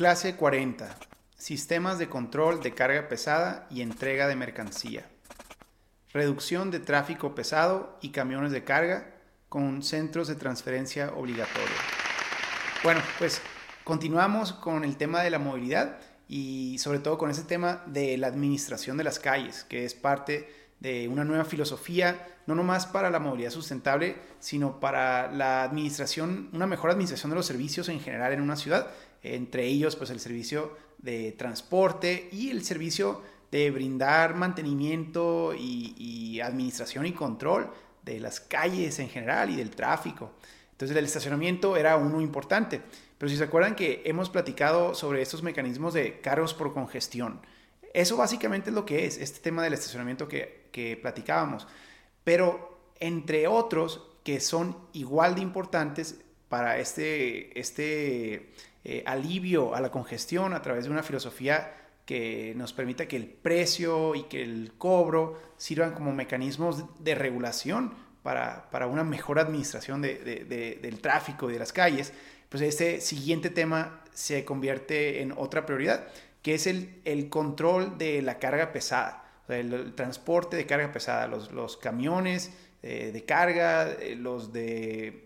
Clase 40. Sistemas de control de carga pesada y entrega de mercancía. Reducción de tráfico pesado y camiones de carga con centros de transferencia obligatoria. Bueno, pues continuamos con el tema de la movilidad y sobre todo con ese tema de la administración de las calles, que es parte de una nueva filosofía, no nomás para la movilidad sustentable, sino para la administración, una mejor administración de los servicios en general en una ciudad, entre ellos pues el servicio de transporte y el servicio de brindar mantenimiento y, administración y control de las calles en general y del tráfico. Entonces el estacionamiento era uno importante, pero si se acuerdan que hemos platicado sobre estos mecanismos de cargos por congestión, eso básicamente es lo que es, este tema del estacionamiento que, que platicábamos. Pero entre otros que son igual de importantes para este, este eh, alivio a la congestión a través de una filosofía que nos permita que el precio y que el cobro sirvan como mecanismos de regulación para, para una mejor administración de, de, del tráfico y de las calles, pues este siguiente tema se convierte en otra prioridad, que es el, el control de la carga pesada el, transporte de carga pesada, los, camiones eh, de carga, eh, los de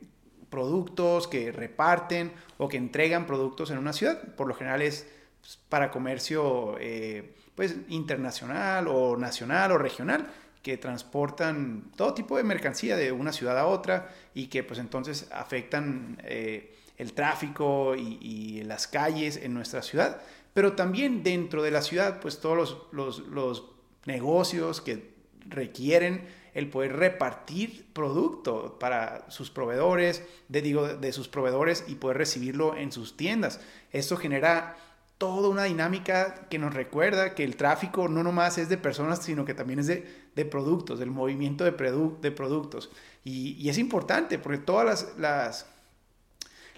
productos que reparten o que entregan productos en una ciudad. Por lo general es pues, para comercio eh, pues, internacional o nacional o regional que transportan todo tipo de mercancía de una ciudad a otra y que pues entonces afectan el tráfico y, las calles en nuestra ciudad. Pero también dentro de la ciudad, pues todos los negocios que requieren el poder repartir producto para sus proveedores, de, digo, de sus proveedores y poder recibirlo en sus tiendas. Esto genera toda una dinámica que nos recuerda que el tráfico no nomás es de personas, sino que también es de, productos, del movimiento de, de productos. Y, es importante porque todas las,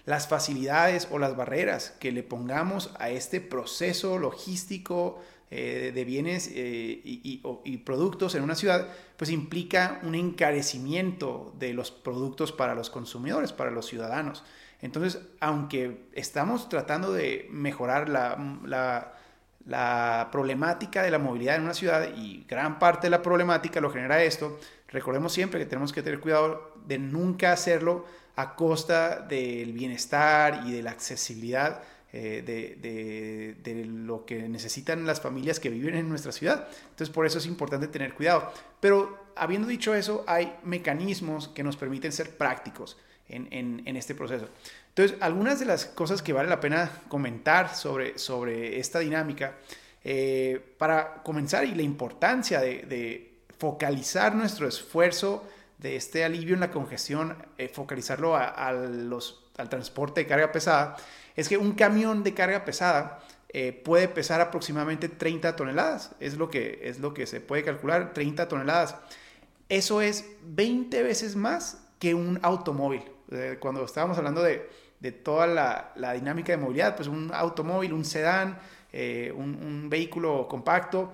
las facilidades o las barreras que le pongamos a este proceso logístico, eh, de bienes eh, y, productos en una ciudad, pues implica un encarecimiento de los productos para los consumidores, para los ciudadanos. Entonces, aunque estamos tratando de mejorar la, la problemática de la movilidad en una ciudad y gran parte de la problemática lo genera esto, recordemos siempre que tenemos que tener cuidado de nunca hacerlo a costa del bienestar y de la accesibilidad eh, de, lo que necesitan las familias que viven en nuestra ciudad. Entonces, por eso es importante tener cuidado. Pero habiendo dicho eso, hay mecanismos que nos permiten ser prácticos en, este proceso. Entonces, algunas de las cosas que vale la pena comentar sobre, sobre esta dinámica, eh, para comenzar, y la importancia de, focalizar nuestro esfuerzo de este alivio en la congestión, eh, focalizarlo a, los, al transporte de carga pesada, es que un camión de carga pesada eh, puede pesar aproximadamente 30 toneladas. Es lo, que, es lo que se puede calcular, 30 toneladas. Eso es 20 veces más que un automóvil. Eh, cuando estábamos hablando de, toda la, dinámica de movilidad, pues un automóvil, un sedán, un, vehículo compacto,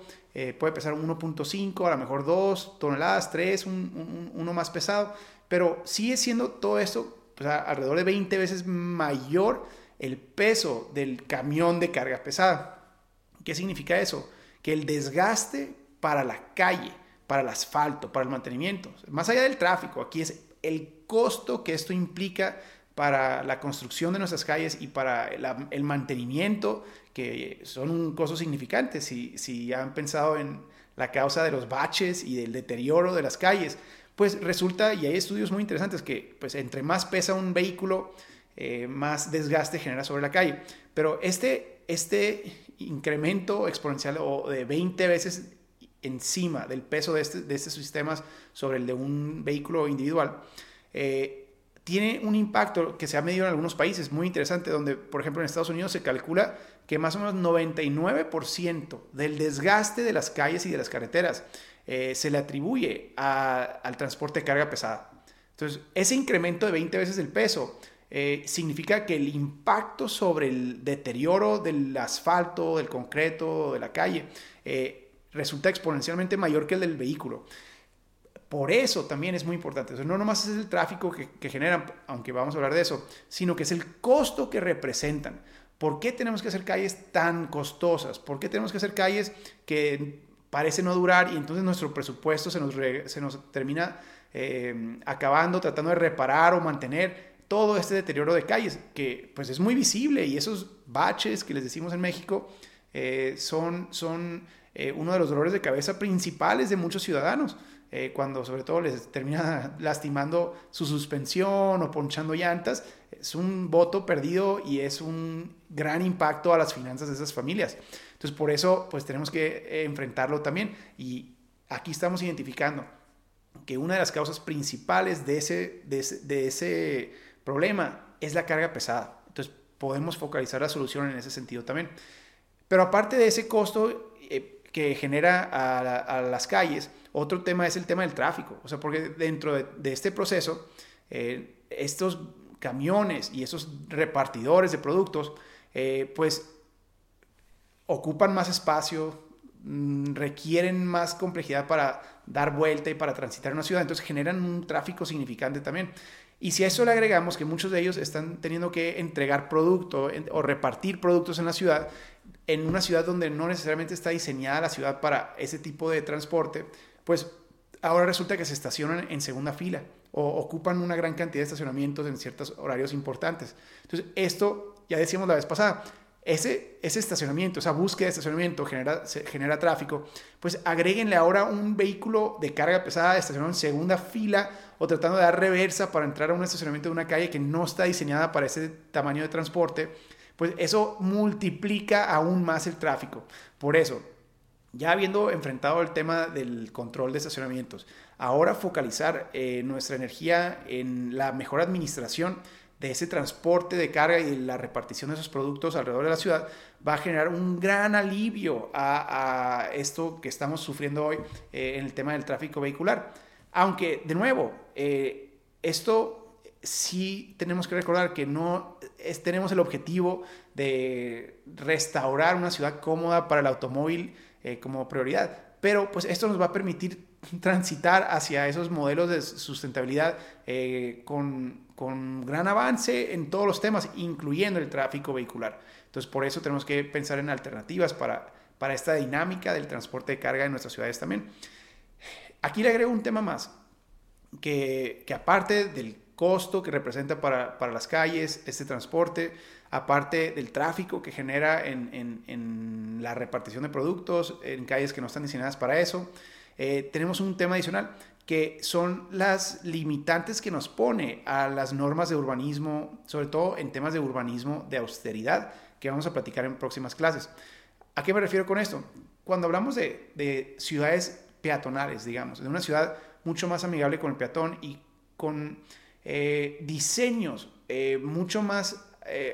puede pesar 1.5, a lo mejor 2 toneladas, 3, uno más pesado, pero sigue siendo todo esto alrededor de 20 veces mayor el peso del camión de carga pesada. ¿Qué significa eso? Que el desgaste para la calle, para el asfalto, para el mantenimiento, más allá del tráfico, aquí es el costo que esto implica para la construcción de nuestras calles y para el mantenimiento, que son costos significantes. Si, si han pensado en la causa de los baches y del deterioro de las calles, pues resulta, y hay estudios muy interesantes, que pues entre más pesa un vehículo, eh, más desgaste genera sobre la calle. Pero este, este incremento exponencial o de 20 veces encima del peso de, este, de estos sistemas sobre el de un vehículo individual, eh, tiene un impacto que se ha medido en algunos países muy interesante, donde, por ejemplo, en Estados Unidos se calcula que más o menos 99% del desgaste de las calles y de las carreteras eh, se le atribuye al transporte de carga pesada. Entonces, ese incremento de 20 veces el peso eh, significa que el impacto sobre el deterioro del asfalto, del concreto, de la calle, eh, resulta exponencialmente mayor que el del vehículo. Por eso también es muy importante. no nomás es el tráfico que, generan, aunque vamos a hablar de eso, sino que es el costo que representan. ¿Por qué tenemos que hacer calles tan costosas? ¿Por qué tenemos que hacer calles que parecen no durar y entonces nuestro presupuesto se nos, se nos termina eh, acabando, tratando de reparar o mantener todo este deterioro de calles, que pues es muy visible y esos baches que les decimos en México eh, son, son eh, uno de los dolores de cabeza principales de muchos ciudadanos. Eh, cuando sobre todo les termina lastimando su suspensión o ponchando llantas, es un voto perdido y es un gran impacto a las finanzas de esas familias. Entonces, por eso, pues tenemos que enfrentarlo también. Y aquí estamos identificando que una de las causas principales de ese, de ese, de ese problema es la carga pesada. Entonces, podemos focalizar la solución en ese sentido también. Pero aparte de ese costo eh, que genera a, las calles, otro tema es el tema del tráfico. O sea, porque dentro de, este proceso, eh, estos camiones y esos repartidores de productos, eh, pues ocupan más espacio, mm, requieren más complejidad para dar vuelta y para transitar una ciudad, entonces generan un tráfico significante también. Y si a eso le agregamos que muchos de ellos están teniendo que entregar producto o repartir productos en la ciudad, en una ciudad donde no necesariamente está diseñada la ciudad para ese tipo de transporte, pues ahora resulta que se estacionan en segunda fila o ocupan una gran cantidad de estacionamientos en ciertos horarios importantes. Entonces, esto, ya decíamos la vez pasada, ese, ese estacionamiento, esa búsqueda de estacionamiento genera, genera tráfico, pues agréguenle ahora un vehículo de carga pesada estacionado en segunda fila o tratando de dar reversa para entrar a un estacionamiento de una calle que no está diseñada para ese tamaño de transporte pues eso multiplica aún más el tráfico. Por eso, ya habiendo enfrentado el tema del control de estacionamientos, ahora focalizar eh, nuestra energía en la mejor administración de ese transporte de carga y la repartición de esos productos alrededor de la ciudad va a generar un gran alivio a, esto que estamos sufriendo hoy eh, en el tema del tráfico vehicular. Aunque, de nuevo, eh, esto sí tenemos que recordar que no tenemos el objetivo de restaurar una ciudad cómoda para el automóvil eh, como prioridad, pero pues esto nos va a permitir transitar hacia esos modelos de sustentabilidad eh, con, con, gran avance en todos los temas, incluyendo el tráfico vehicular. Entonces, por eso tenemos que pensar en alternativas para, para esta dinámica del transporte de carga en nuestras ciudades también. Aquí le agrego un tema más, que, que aparte del costo que representa para, para, las calles este transporte, aparte del tráfico que genera en, en, en, la repartición de productos en calles que no están diseñadas para eso. Eh, tenemos un tema adicional que son las limitantes que nos pone a las normas de urbanismo, sobre todo en temas de urbanismo de austeridad, que vamos a platicar en próximas clases. ¿A qué me refiero con esto? Cuando hablamos de, de ciudades peatonales, digamos, de una ciudad mucho más amigable con el peatón y con eh, diseños eh, mucho más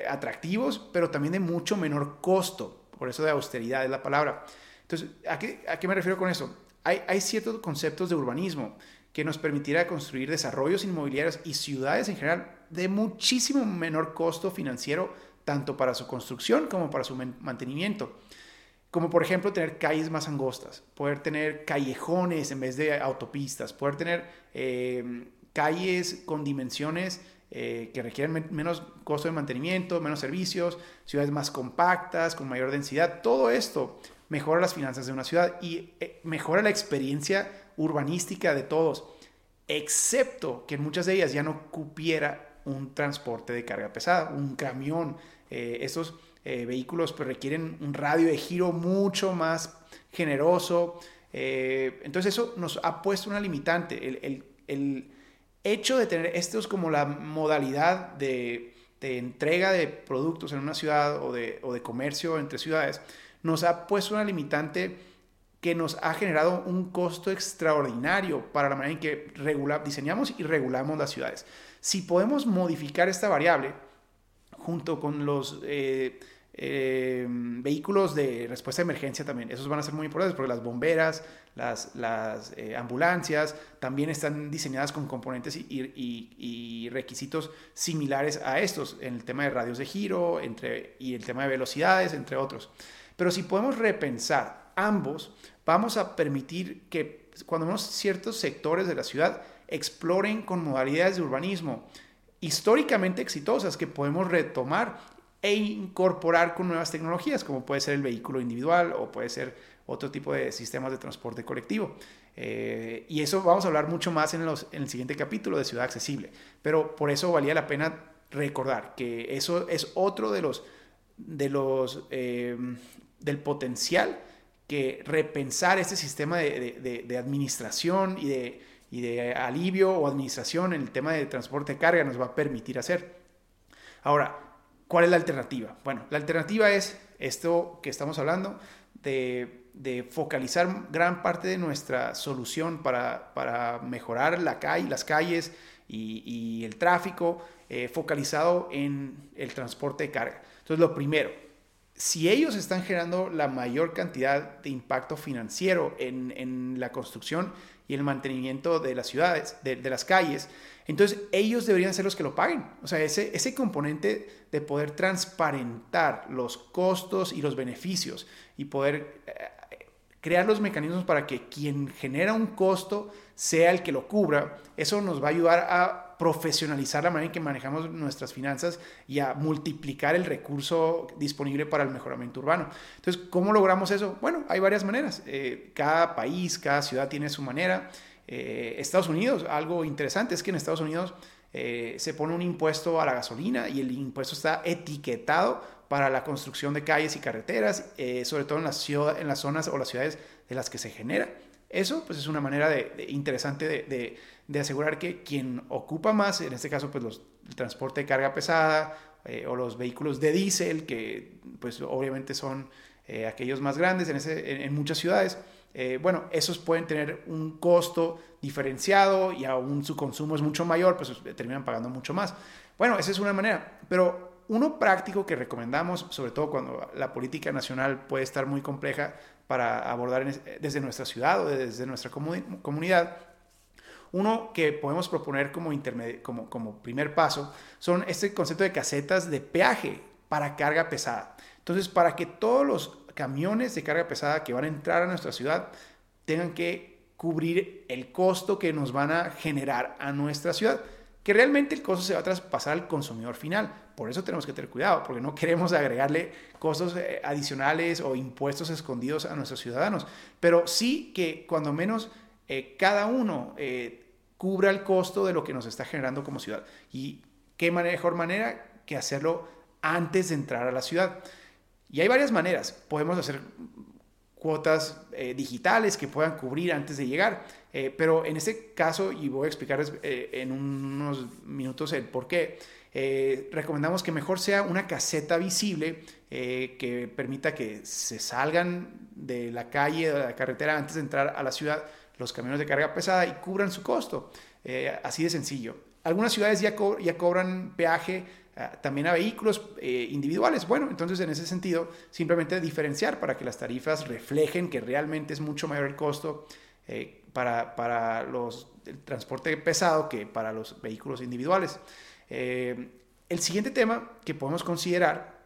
atractivos, pero también de mucho menor costo. Por eso de austeridad es la palabra. Entonces, ¿a qué, a qué me refiero con eso? Hay, ciertos conceptos de urbanismo que nos permitirá construir desarrollos inmobiliarios y ciudades en general de muchísimo menor costo financiero, tanto para su construcción como para su mantenimiento. Como por ejemplo tener calles más angostas, poder tener callejones en vez de autopistas, poder tener calles con dimensiones eh, que requieren menos costo de mantenimiento, menos servicios, ciudades más compactas, con mayor densidad. Todo esto mejora las finanzas de una ciudad y eh, mejora la experiencia urbanística de todos, excepto que en muchas de ellas ya no cupiera un transporte de carga pesada, un camión. Eh, estos vehículos pues, requieren un radio de giro mucho más generoso. entonces eso nos ha puesto una limitante. el, el hecho de tener esto es como la modalidad de, entrega de productos en una ciudad o de, comercio entre ciudades, nos ha puesto una limitante que nos ha generado un costo extraordinario para la manera en que diseñamos y regulamos las ciudades. Si podemos modificar esta variable junto con los eh, eh, vehículos de respuesta de emergencia también. Esos van a ser muy importantes porque las bomberas, las, eh, ambulancias también están diseñadas con componentes y, requisitos similares a estos en el tema de radios de giro entre, y el tema de velocidades, entre otros. Pero si podemos repensar ambos, vamos a permitir que cuando vemos ciertos sectores de la ciudad exploren con modalidades de urbanismo históricamente exitosas que podemos retomar e incorporar con nuevas tecnologías, como puede ser el vehículo individual o puede ser otro tipo de sistemas de transporte colectivo. Eh, y eso vamos a hablar mucho más en, los, en el siguiente capítulo de Ciudad Accesible. Pero por eso valía la pena recordar que eso es otro de los, de los eh, del potencial que repensar este sistema de, administración y de, alivio o administración en el tema de transporte de carga nos va a permitir hacer. Ahora, ¿cuál es la alternativa? Bueno, la alternativa es esto que estamos hablando de de focalizar gran parte de nuestra solución para, mejorar la calle, las calles y, el tráfico eh, focalizado en el transporte de carga. Entonces, lo primero, si ellos están generando la mayor cantidad de impacto financiero en, la construcción y el mantenimiento de las ciudades, de, las calles, entonces ellos deberían ser los que lo paguen. O sea, ese, componente de poder transparentar los costos y los beneficios y poder eh, crear los mecanismos para que quien genera un costo sea el que lo cubra, eso nos va a ayudar a profesionalizar la manera en que manejamos nuestras finanzas y a multiplicar el recurso disponible para el mejoramiento urbano. Entonces, ¿cómo logramos eso? Bueno, hay varias maneras. Eh, cada país, cada ciudad tiene su manera. Eh, Estados Unidos, algo interesante es que en Estados Unidos eh, se pone un impuesto a la gasolina y el impuesto está etiquetado para la construcción de calles y carreteras, sobre todo en las, en las zonas o las ciudades de las que se genera. Eso pues es una manera de, interesante de, asegurar que quien ocupa más, en este caso pues los, el transporte de carga pesada eh, o los vehículos de diésel, que pues obviamente son eh, aquellos más grandes en, ese, en, muchas ciudades, bueno, esos pueden tener un costo diferenciado y aún su consumo es mucho mayor, pues terminan pagando mucho más. Bueno, esa es una manera, pero uno práctico que recomendamos, sobre todo cuando la política nacional puede estar muy compleja para abordar desde nuestra ciudad o desde nuestra comunidad, uno que podemos proponer como, como, como primer paso son este concepto de casetas de peaje para carga pesada. Entonces, para que todos los camiones de carga pesada que van a entrar a nuestra ciudad tengan que cubrir el costo que nos van a generar a nuestra ciudad que realmente el costo se va a traspasar al consumidor final. Por eso tenemos que tener cuidado, porque no queremos agregarle costos eh, adicionales o impuestos escondidos a nuestros ciudadanos. Pero sí que cuando menos eh, cada uno eh, cubra el costo de lo que nos está generando como ciudad. Y qué mejor manera que hacerlo antes de entrar a la ciudad. Y hay varias maneras. Podemos hacer cuotas digitales que puedan cubrir antes de llegar. Eh, pero en este caso, y voy a explicarles eh, en unos minutos el por qué, eh, recomendamos que mejor sea una caseta visible que permita que se salgan de la calle, de la carretera antes de entrar a la ciudad los camiones de carga pesada y cubran su costo. así de sencillo. Algunas ciudades ya, cobran peaje también a vehículos individuales. Bueno, entonces en ese sentido, simplemente diferenciar para que las tarifas reflejen que realmente es mucho mayor el costo para, los, el transporte pesado que para los vehículos individuales. Eh, el siguiente tema que podemos considerar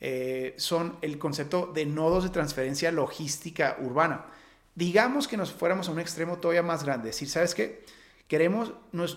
eh, son el concepto de nodos de transferencia logística urbana. Digamos que nos fuéramos a un extremo todavía más grande, es decir, ¿sabes qué? Queremos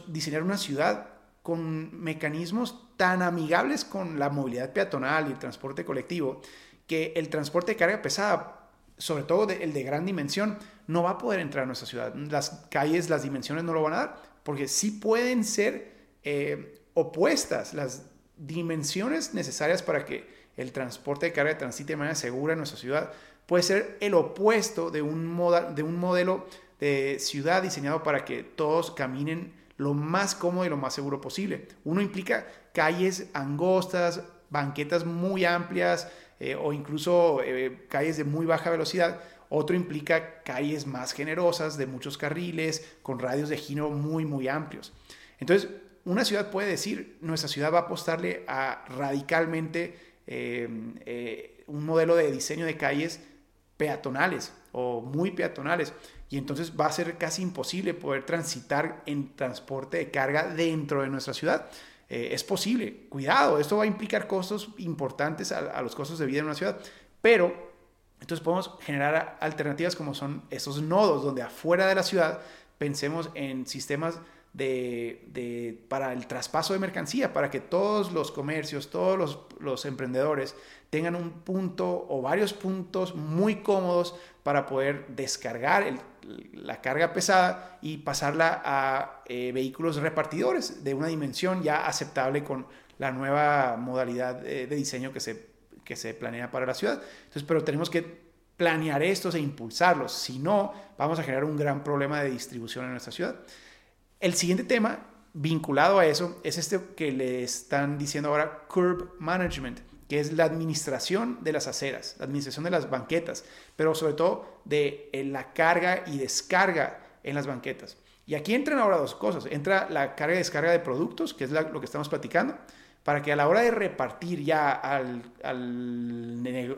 diseñar una ciudad con mecanismos tan amigables con la movilidad peatonal y el transporte colectivo que el transporte de carga pesada, sobre todo el de gran dimensión, no va a poder entrar a nuestra ciudad. Las calles, las dimensiones no lo van a dar, porque sí pueden ser eh, opuestas las dimensiones necesarias para que el transporte de carga transite de manera segura en nuestra ciudad. Puede ser el opuesto de un, de un modelo de ciudad diseñado para que todos caminen lo más cómodo y lo más seguro posible. Uno implica calles angostas, banquetas muy amplias eh, o incluso eh, calles de muy baja velocidad otro implica calles más generosas, de muchos carriles, con radios de giro muy, muy amplios. Entonces, una ciudad puede decir, nuestra ciudad va a apostarle a radicalmente em, eh, un modelo de diseño de calles peatonales o muy peatonales. Y entonces va a ser casi imposible poder transitar en transporte de carga dentro de nuestra ciudad. Eh, es posible, cuidado, esto va a implicar costos importantes a, los costos de vida en una ciudad, pero entonces podemos generar alternativas como son esos nodos donde afuera de la ciudad pensemos en sistemas de, para el traspaso de mercancía, para que todos los comercios, todos los, emprendedores tengan un punto o varios puntos muy cómodos para poder descargar la carga pesada y pasarla a eh, vehículos repartidores de una dimensión ya aceptable con la nueva modalidad de, diseño que se, que se planea para la ciudad. Entonces, pero tenemos que planear estos e impulsarlos. Si no, vamos a generar un gran problema de distribución en nuestra ciudad. El siguiente tema vinculado a eso es este que le están diciendo ahora curb management, que es la administración de las aceras, la administración de las banquetas, pero sobre todo de eh, la carga y descarga en las banquetas. Y aquí entran ahora dos cosas. Entra la carga y descarga de productos, que es lo que estamos platicando, para que a la hora de repartir ya al,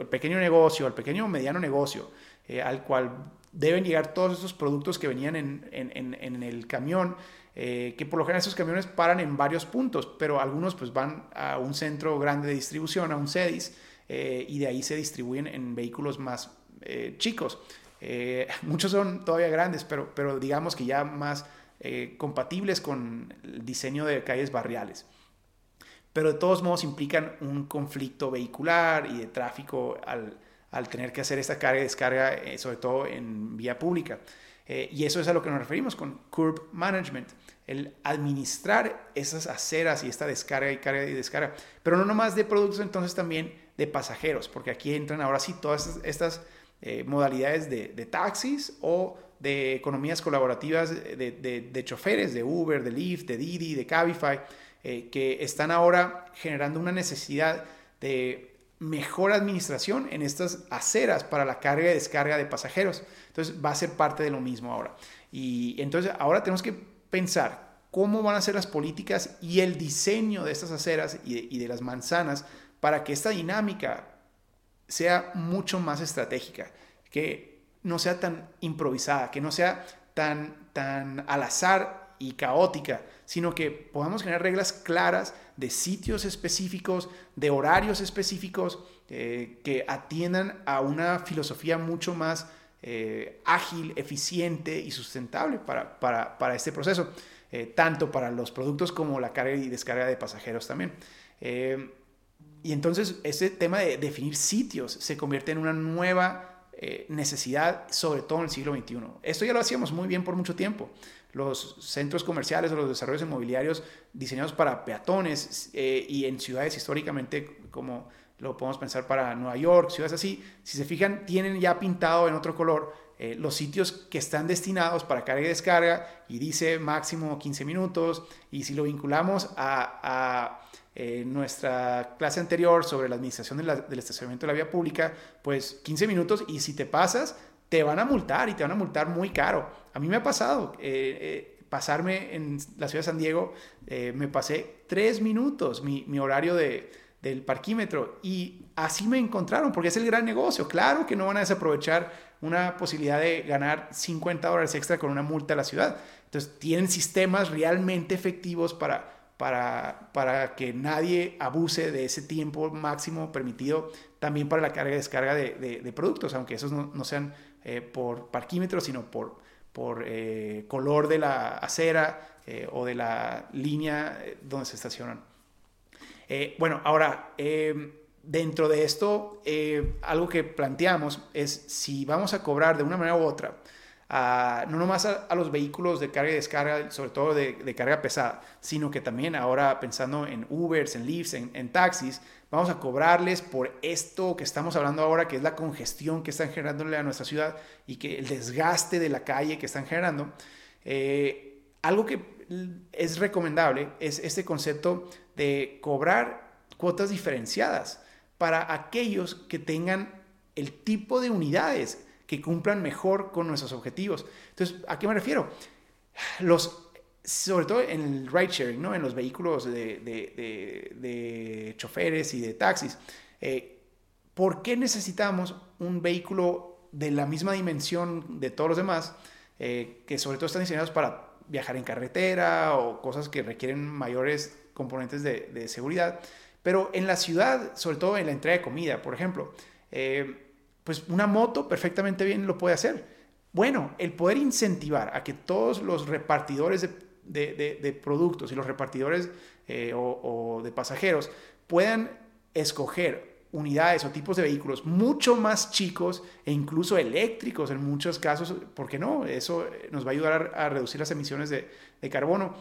pequeño negocio, al pequeño o mediano negocio, eh, al cual deben llegar todos esos productos que venían en, el camión, eh, que por lo general esos camiones paran en varios puntos, pero algunos pues van a un centro grande de distribución, a un CEDIS, eh, y de ahí se distribuyen en vehículos más chicos. muchos son todavía grandes, pero, pero digamos que ya más compatibles con el diseño de calles barriales pero de todos modos implican un conflicto vehicular y de tráfico al, tener que hacer esta carga y descarga, eh, sobre todo en vía pública. Eh, y eso es a lo que nos referimos con curb management, el administrar esas aceras y esta descarga y carga y descarga, pero no nomás de productos, entonces también de pasajeros, porque aquí entran ahora sí todas estas, eh, modalidades de, taxis o de economías colaborativas de, choferes, de Uber, de Lyft, de Didi, de Cabify, eh, que están ahora generando una necesidad de mejor administración en estas aceras para la carga y descarga de pasajeros. Entonces va a ser parte de lo mismo ahora. Y entonces ahora tenemos que pensar cómo van a ser las políticas y el diseño de estas aceras y de, las manzanas para que esta dinámica sea mucho más estratégica, que no sea tan improvisada, que no sea tan, tan al azar y caótica, sino que podamos generar reglas claras de sitios específicos, de horarios específicos, eh, que atiendan a una filosofía mucho más eh, ágil, eficiente y sustentable para, para, este proceso, eh, tanto para los productos como la carga y descarga de pasajeros también. y entonces ese tema de definir sitios se convierte en una nueva necesidad, sobre todo en el siglo XXI. Esto ya lo hacíamos muy bien por mucho tiempo los centros comerciales o los desarrollos inmobiliarios diseñados para peatones eh, y en ciudades históricamente como lo podemos pensar para Nueva York, ciudades así, si se fijan, tienen ya pintado en otro color eh, los sitios que están destinados para carga y descarga y dice máximo 15 minutos y si lo vinculamos a, eh, nuestra clase anterior sobre la administración del estacionamiento de la vía pública, pues 15 minutos y si te pasas, te van a multar y te van a multar muy caro. A mí me ha pasado eh, eh, pasarme en la ciudad de San Diego, eh, me pasé tres minutos mi, horario de, del parquímetro y así me encontraron porque es el gran negocio. Claro que no van a desaprovechar una posibilidad de ganar 50 dólares extra con una multa a la ciudad. Entonces tienen sistemas realmente efectivos para, para, para que nadie abuse de ese tiempo máximo permitido también para la carga y descarga de, productos, aunque esos no sean por parquímetro, sino por, por eh, color de la acera eh, o de la línea donde se estacionan. bueno, ahora, dentro de esto, algo que planteamos es si vamos a cobrar de una manera u otra, no nomás a, los vehículos de carga y descarga, sobre todo de, carga pesada, sino que también ahora pensando en Ubers, en Lyfts, en taxis, vamos a cobrarles por esto que estamos hablando ahora, que es la congestión que están generándole a nuestra ciudad y que el desgaste de la calle que están generando. Eh, algo que es recomendable es este concepto de cobrar cuotas diferenciadas para aquellos que tengan el tipo de unidades que cumplan mejor con nuestros objetivos. Entonces, ¿a qué me refiero? Los sobre todo en el ride sharing, ¿no? en los vehículos de, de, choferes y de taxis. Eh, ¿Por qué necesitamos un vehículo de la misma dimensión de todos los demás, eh, que sobre todo están diseñados para viajar en carretera o cosas que requieren mayores componentes de, seguridad? Pero en la ciudad, sobre todo en la entrega de comida, por ejemplo, eh, pues una moto perfectamente bien lo puede hacer. Bueno, el poder incentivar a que todos los repartidores de de, productos y los repartidores eh, o, de pasajeros puedan escoger unidades o tipos de vehículos mucho más chicos e incluso eléctricos en muchos casos, ¿por qué no? Eso nos va a ayudar a, reducir las emisiones de, carbono.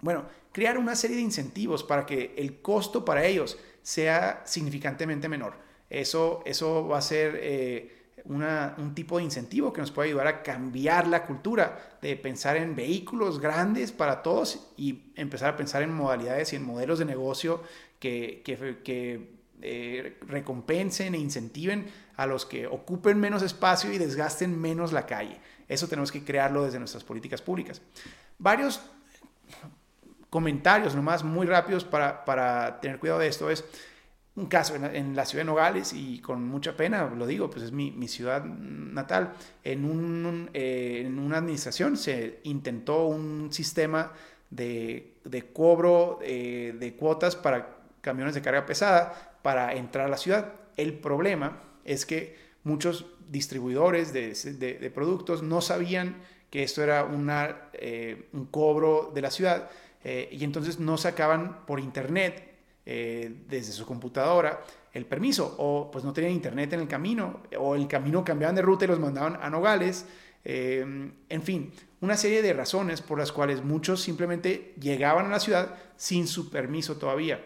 Bueno, crear una serie de incentivos para que el costo para ellos sea significantemente menor. Eso, eso va a ser eh, un tipo de incentivo que nos puede ayudar a cambiar la cultura de pensar en vehículos grandes para todos y empezar a pensar en modalidades y en modelos de negocio que, que, eh, recompensen e incentiven a los que ocupen menos espacio y desgasten menos la calle. Eso tenemos que crearlo desde nuestras políticas públicas. Varios comentarios nomás muy rápidos para, para tener cuidado de esto es un caso en la, ciudad de Nogales y con mucha pena lo digo, pues es mi, ciudad natal. En, un, eh, una administración se intentó un sistema de, cobro eh, de cuotas para camiones de carga pesada para entrar a la ciudad. El problema es que muchos distribuidores de, productos no sabían que esto era eh, un cobro de la ciudad y entonces no sacaban por internet eh, desde su computadora el permiso o pues no tenían internet en el camino o el camino cambiaban de ruta y los mandaban a Nogales. Eh, en fin, una serie de razones por las cuales muchos simplemente llegaban a la ciudad sin su permiso todavía.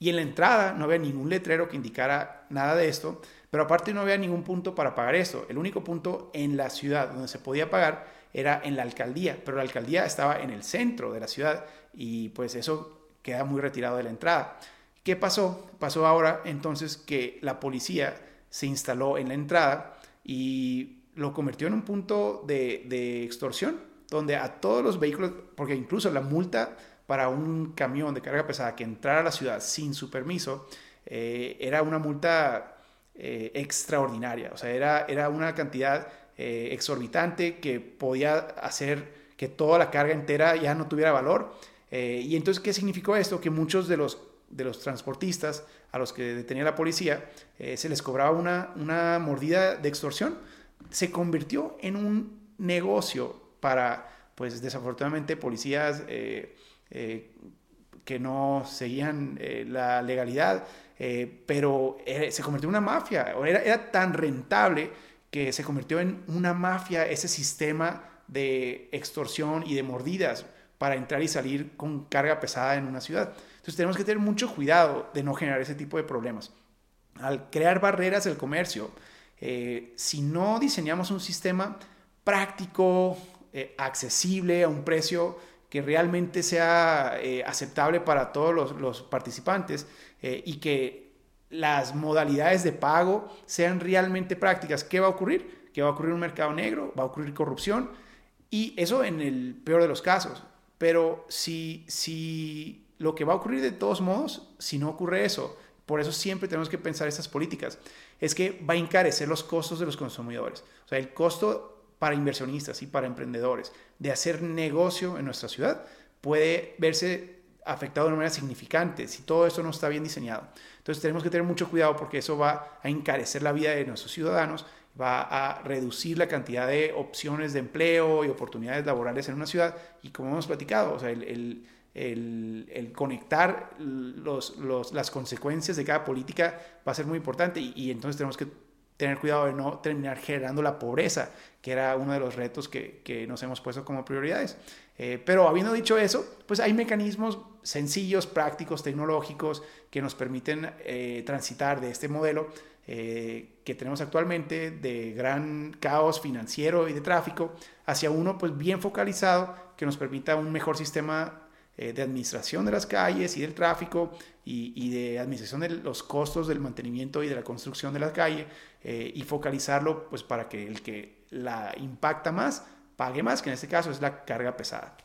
Y en la entrada no había ningún letrero que indicara nada de esto, pero aparte no había ningún punto para pagar esto. El único punto en la ciudad donde se podía pagar era en la alcaldía, pero la alcaldía estaba en el centro de la ciudad y pues eso queda muy retirado de la entrada. ¿Qué pasó? Pasó ahora entonces que la policía se instaló en la entrada y lo convirtió en un punto de, extorsión, donde a todos los vehículos, porque incluso la multa para un camión de carga pesada que entrara a la ciudad sin su permiso, eh, era una multa eh, extraordinaria, o sea, era, era una cantidad eh, exorbitante que podía hacer que toda la carga entera ya no tuviera valor eh, y entonces, ¿qué significó esto? Que muchos de los, de los transportistas a los que detenía la policía eh, se les cobraba una, una mordida de extorsión. Se convirtió en un negocio para, pues desafortunadamente, policías eh, que no seguían la legalidad, pero se convirtió en una mafia. Era, era tan rentable que se convirtió en una mafia ese sistema de extorsión y de mordidas para entrar y salir con carga pesada en una ciudad. Entonces tenemos que tener mucho cuidado de no generar ese tipo de problemas. Al crear barreras del comercio, eh, si no diseñamos un sistema práctico, eh, accesible a un precio que realmente sea eh, aceptable para todos los, los participantes y que las modalidades de pago sean realmente prácticas, ¿qué va a ocurrir? Que va a ocurrir un mercado negro, va a ocurrir corrupción y eso en el peor de los casos. Pero si, si lo que va a ocurrir de todos modos, si no ocurre eso, por eso siempre tenemos que pensar estas políticas, es que va a encarecer los costos de los consumidores. O sea, el costo para inversionistas y para emprendedores de hacer negocio en nuestra ciudad puede verse afectado de una manera significante si todo eso no está bien diseñado. Entonces tenemos que tener mucho cuidado porque eso va a encarecer la vida de nuestros ciudadanos va a reducir la cantidad de opciones de empleo y oportunidades laborales en una ciudad. Y como hemos platicado, o sea, el, conectar los, las consecuencias de cada política va a ser muy importante y, entonces tenemos que tener cuidado de no terminar generando la pobreza, que era uno de los retos que, que nos hemos puesto como prioridades. Eh, pero habiendo dicho eso, pues hay mecanismos sencillos, prácticos, tecnológicos que nos permiten eh, transitar de este modelo eh, que tenemos actualmente de gran caos financiero y de tráfico hacia uno pues bien focalizado que nos permita un mejor sistema eh, de administración de las calles y del tráfico y, de administración de los costos del mantenimiento y de la construcción de la calle eh, y focalizarlo pues para que el que la impacta más pague más, que en este caso es la carga pesada.